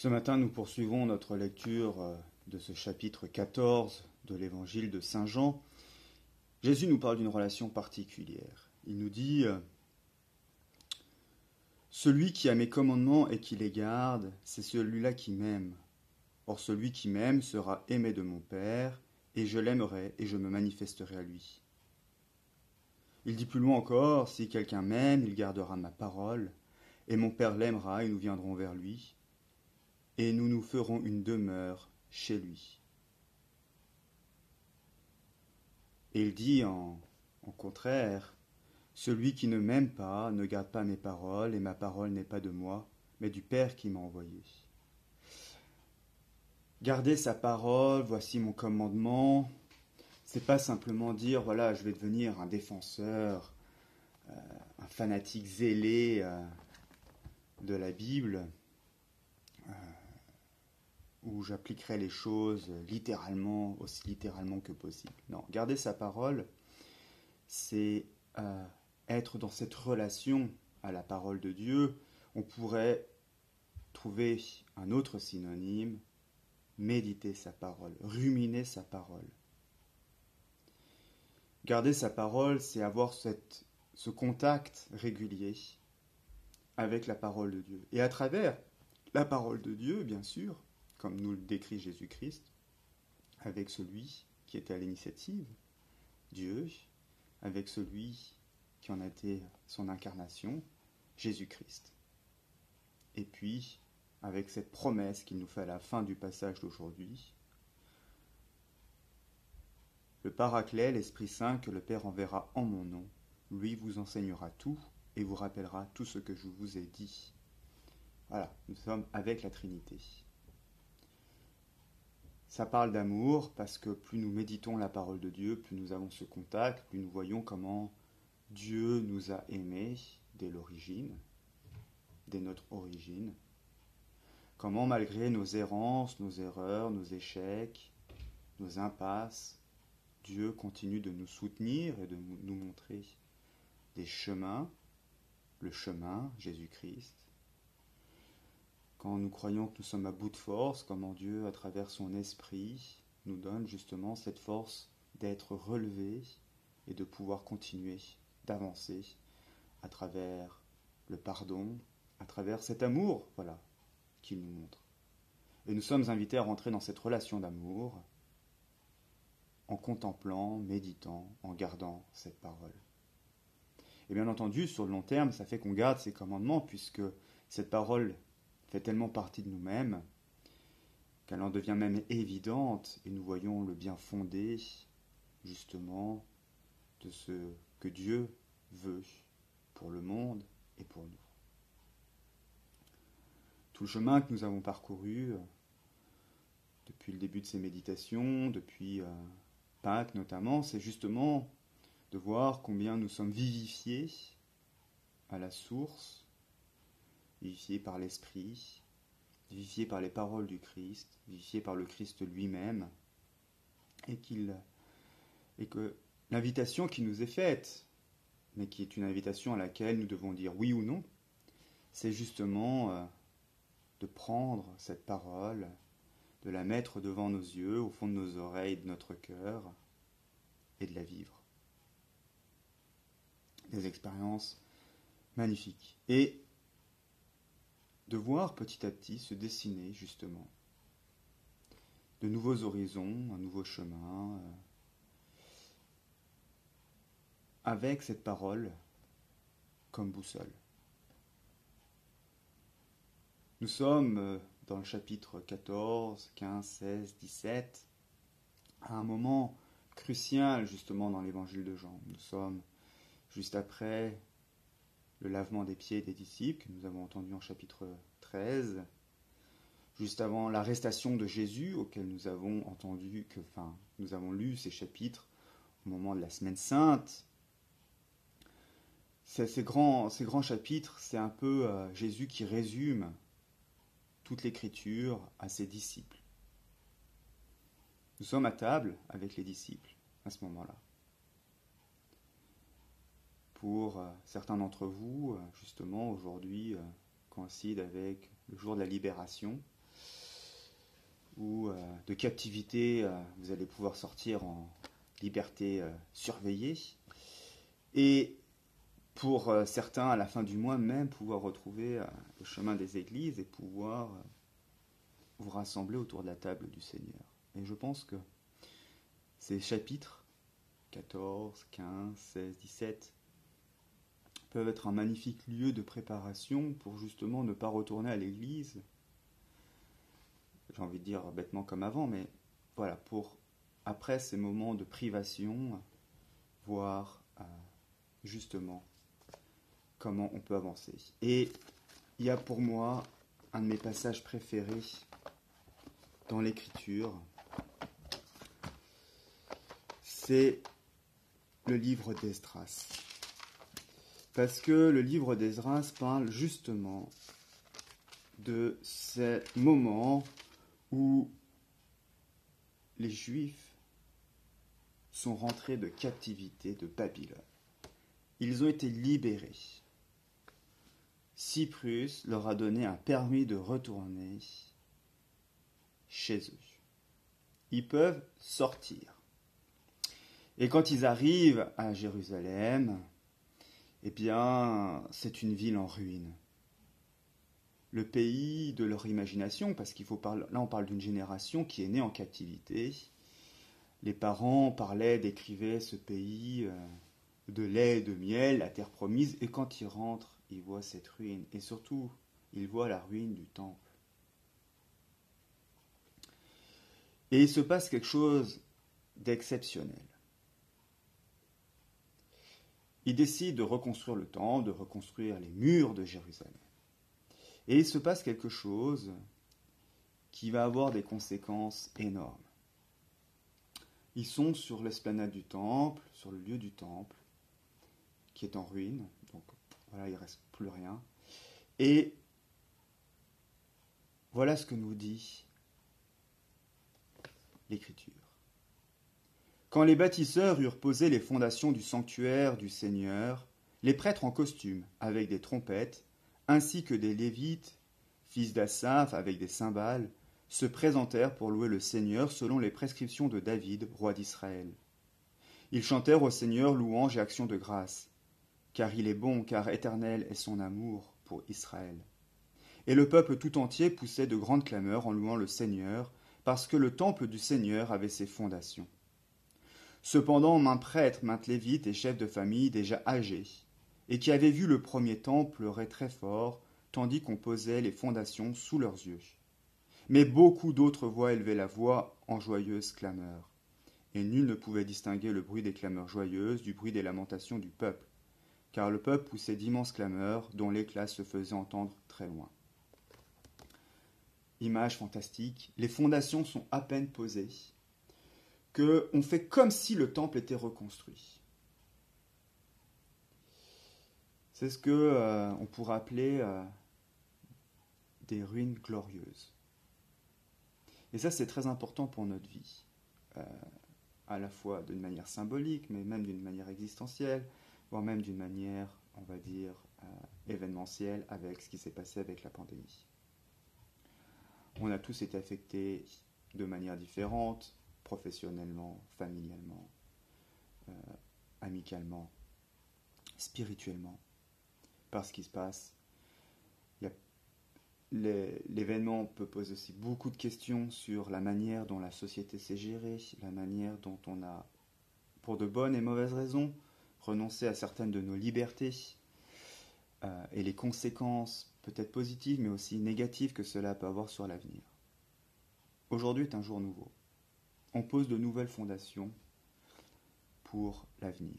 Ce matin, nous poursuivons notre lecture euh, de ce chapitre 14 de l'évangile de Saint Jean. Jésus nous parle d'une relation particulière. Il nous dit euh, Celui qui a mes commandements et qui les garde, c'est celui-là qui m'aime. Or celui qui m'aime sera aimé de mon Père, et je l'aimerai et je me manifesterai à lui. Il dit plus loin encore Si quelqu'un m'aime, il gardera ma parole, et mon Père l'aimera, et nous viendrons vers lui et nous nous ferons une demeure chez lui. Et il dit en, en contraire, Celui qui ne m'aime pas ne garde pas mes paroles, et ma parole n'est pas de moi, mais du Père qui m'a envoyé. Garder sa parole, voici mon commandement, c'est pas simplement dire voilà, je vais devenir un défenseur, euh, un fanatique zélé euh, de la Bible. Où j'appliquerai les choses littéralement, aussi littéralement que possible. Non, garder sa parole, c'est euh, être dans cette relation à la parole de Dieu. On pourrait trouver un autre synonyme, méditer sa parole, ruminer sa parole. Garder sa parole, c'est avoir ce contact régulier avec la parole de Dieu. Et à travers la parole de Dieu, bien sûr, comme nous le décrit Jésus-Christ, avec celui qui était à l'initiative, Dieu, avec celui qui en a été son incarnation, Jésus-Christ. Et puis, avec cette promesse qu'il nous fait à la fin du passage d'aujourd'hui, le Paraclet, l'Esprit Saint que le Père enverra en mon nom, lui vous enseignera tout et vous rappellera tout ce que je vous ai dit. Voilà, nous sommes avec la Trinité. Ça parle d'amour parce que plus nous méditons la parole de Dieu, plus nous avons ce contact, plus nous voyons comment Dieu nous a aimés dès l'origine, dès notre origine. Comment malgré nos errances, nos erreurs, nos échecs, nos impasses, Dieu continue de nous soutenir et de nous montrer des chemins, le chemin, Jésus-Christ, quand nous croyons que nous sommes à bout de force, comment Dieu, à travers son esprit, nous donne justement cette force d'être relevés et de pouvoir continuer d'avancer à travers le pardon, à travers cet amour, voilà, qu'il nous montre. Et nous sommes invités à rentrer dans cette relation d'amour en contemplant, méditant, en gardant cette parole. Et bien entendu, sur le long terme, ça fait qu'on garde ces commandements, puisque cette parole fait tellement partie de nous-mêmes qu'elle en devient même évidente et nous voyons le bien fondé justement de ce que Dieu veut pour le monde et pour nous. Tout le chemin que nous avons parcouru euh, depuis le début de ces méditations, depuis euh, Pâques notamment, c'est justement de voir combien nous sommes vivifiés à la source vivifié par l'Esprit, vivifié par les paroles du Christ, vivifié par le Christ lui-même, et, qu'il, et que l'invitation qui nous est faite, mais qui est une invitation à laquelle nous devons dire oui ou non, c'est justement euh, de prendre cette parole, de la mettre devant nos yeux, au fond de nos oreilles, de notre cœur, et de la vivre. Des expériences magnifiques. Et de voir petit à petit se dessiner justement de nouveaux horizons, un nouveau chemin, euh, avec cette parole comme boussole. Nous sommes euh, dans le chapitre 14, 15, 16, 17, à un moment crucial justement dans l'évangile de Jean. Nous sommes juste après le lavement des pieds des disciples, que nous avons entendu en chapitre 13, juste avant l'arrestation de Jésus, auquel nous avons entendu que, enfin, nous avons lu ces chapitres au moment de la semaine sainte. Ces, grands, ces grands chapitres, c'est un peu euh, Jésus qui résume toute l'écriture à ses disciples. Nous sommes à table avec les disciples à ce moment-là pour euh, certains d'entre vous, euh, justement, aujourd'hui euh, coïncide avec le jour de la libération. ou de captivité, vous allez pouvoir sortir en liberté surveillée. Et pour certains, à la fin du mois même, pouvoir retrouver le chemin des églises et pouvoir vous rassembler autour de la table du Seigneur. Et je pense que ces chapitres 14, 15, 16, 17 peuvent être un magnifique lieu de préparation pour justement ne pas retourner à l'église. J'ai envie de dire bêtement comme avant, mais voilà, pour après ces moments de privation, voir euh, justement comment on peut avancer. Et il y a pour moi un de mes passages préférés dans l'écriture, c'est le livre d'Esdras. Parce que le livre d'Esdras parle justement de ces moments où les Juifs sont rentrés de captivité de Babylone. Ils ont été libérés. Cyprus leur a donné un permis de retourner chez eux. Ils peuvent sortir. Et quand ils arrivent à Jérusalem, eh bien, c'est une ville en ruine. Le pays de leur imagination, parce qu'il faut parler, là on parle d'une génération qui est née en captivité. Les parents parlaient, décrivaient ce pays euh, de lait de miel, la terre promise, et quand ils rentrent, ils voient cette ruine, et surtout, ils voient la ruine du temple. Et il se passe quelque chose d'exceptionnel. Il décide de reconstruire le temple, de reconstruire les murs de Jérusalem. Et il se passe quelque chose qui va avoir des conséquences énormes. Ils sont sur l'esplanade du temple, sur le lieu du temple, qui est en ruine, donc voilà, il ne reste plus rien. Et voilà ce que nous dit l'Écriture. Quand les bâtisseurs eurent posé les fondations du sanctuaire du Seigneur, les prêtres en costume, avec des trompettes, ainsi que des Lévites, fils d'Assaph, avec des cymbales, se présentèrent pour louer le Seigneur selon les prescriptions de David, roi d'Israël. Ils chantèrent au Seigneur louange et action de grâce, car il est bon, car éternel est son amour pour Israël. Et le peuple tout entier poussait de grandes clameurs en louant le Seigneur, parce que le temple du Seigneur avait ses fondations. Cependant, maint prêtre, maint lévite et chef de famille déjà âgés, et qui avaient vu le premier temple pleurait très fort, tandis qu'on posait les fondations sous leurs yeux. Mais beaucoup d'autres voix élevaient la voix en joyeuse clameur, et nul ne pouvait distinguer le bruit des clameurs joyeuses du bruit des lamentations du peuple, car le peuple poussait d'immenses clameurs dont l'éclat se faisait entendre très loin. Image fantastique, les fondations sont à peine posées, qu'on fait comme si le temple était reconstruit. C'est ce que euh, pourrait appeler euh, des ruines glorieuses. Et ça, c'est très important pour notre vie, euh, à la fois d'une manière symbolique, mais même d'une manière existentielle, voire même d'une manière, on va dire, événementielle, avec ce qui s'est passé avec la pandémie. On a tous été affectés de manière différente, professionnellement, familialement, euh, amicalement, spirituellement, par ce qui se passe. L'événement peut poser aussi beaucoup de questions sur la manière dont la société s'est gérée, la manière dont on a, pour de bonnes et mauvaises raisons, renoncé à certaines de nos libertés, euh, et les conséquences peut-être positives mais aussi négatives que cela peut avoir sur l'avenir. Aujourd'hui est un jour nouveau on pose de nouvelles fondations pour l'avenir.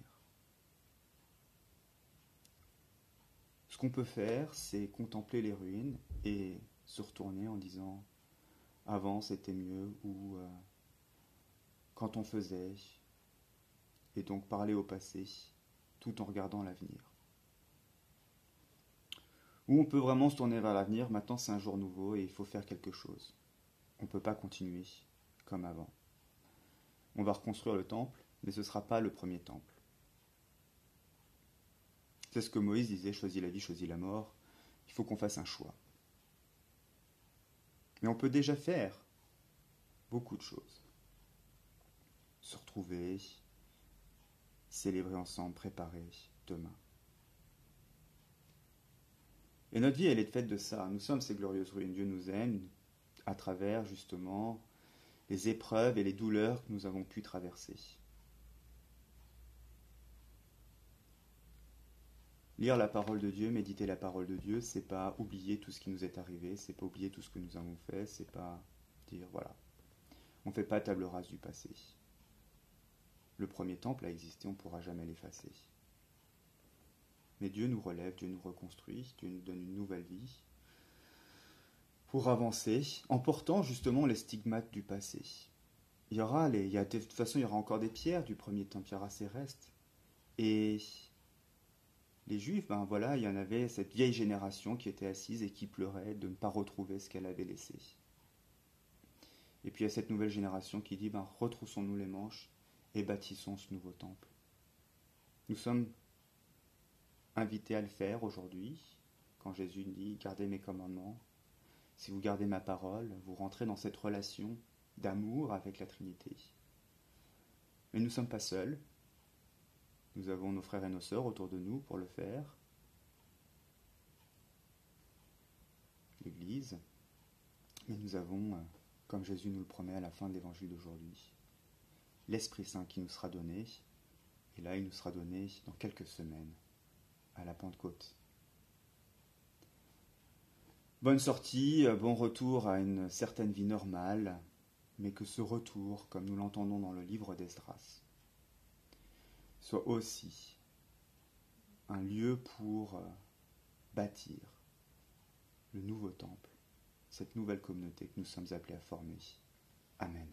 Ce qu'on peut faire, c'est contempler les ruines et se retourner en disant avant c'était mieux ou euh, quand on faisait, et donc parler au passé tout en regardant l'avenir. Ou on peut vraiment se tourner vers l'avenir, maintenant c'est un jour nouveau et il faut faire quelque chose. On ne peut pas continuer comme avant. On va reconstruire le temple, mais ce ne sera pas le premier temple. C'est ce que Moïse disait, choisis la vie, choisis la mort. Il faut qu'on fasse un choix. Mais on peut déjà faire beaucoup de choses. Se retrouver, célébrer ensemble, préparer demain. Et notre vie, elle est faite de ça. Nous sommes ces glorieuses ruines. Dieu nous aime à travers justement les épreuves et les douleurs que nous avons pu traverser. Lire la parole de Dieu, méditer la parole de Dieu, c'est pas oublier tout ce qui nous est arrivé, c'est pas oublier tout ce que nous avons fait, c'est pas dire voilà. On ne fait pas table rase du passé. Le premier temple a existé, on ne pourra jamais l'effacer. Mais Dieu nous relève, Dieu nous reconstruit, Dieu nous donne une nouvelle vie pour avancer en portant justement les stigmates du passé. Il y aura y a, de toute façon, il y aura encore des pierres du premier ces restes. Et les Juifs, ben voilà, il y en avait cette vieille génération qui était assise et qui pleurait de ne pas retrouver ce qu'elle avait laissé. Et puis il y a cette nouvelle génération qui dit, ben retroussons-nous les manches et bâtissons ce nouveau temple. Nous sommes invité à le faire aujourd'hui, quand Jésus dit Gardez mes commandements. Si vous gardez ma parole, vous rentrez dans cette relation d'amour avec la Trinité. Mais nous ne sommes pas seuls. Nous avons nos frères et nos sœurs autour de nous pour le faire. L'Église. Mais nous avons, euh, comme Jésus nous le promet à la fin de l'évangile d'aujourd'hui, l'Esprit Saint qui nous sera donné. Et là, il nous sera donné dans quelques semaines à la Pentecôte. Bonne sortie, euh, bon retour à une certaine vie normale, mais que ce retour, comme nous l'entendons dans le livre d'Esdras, soit aussi un lieu pour euh, bâtir le nouveau temple, cette nouvelle communauté que nous sommes appelés à former. Amen.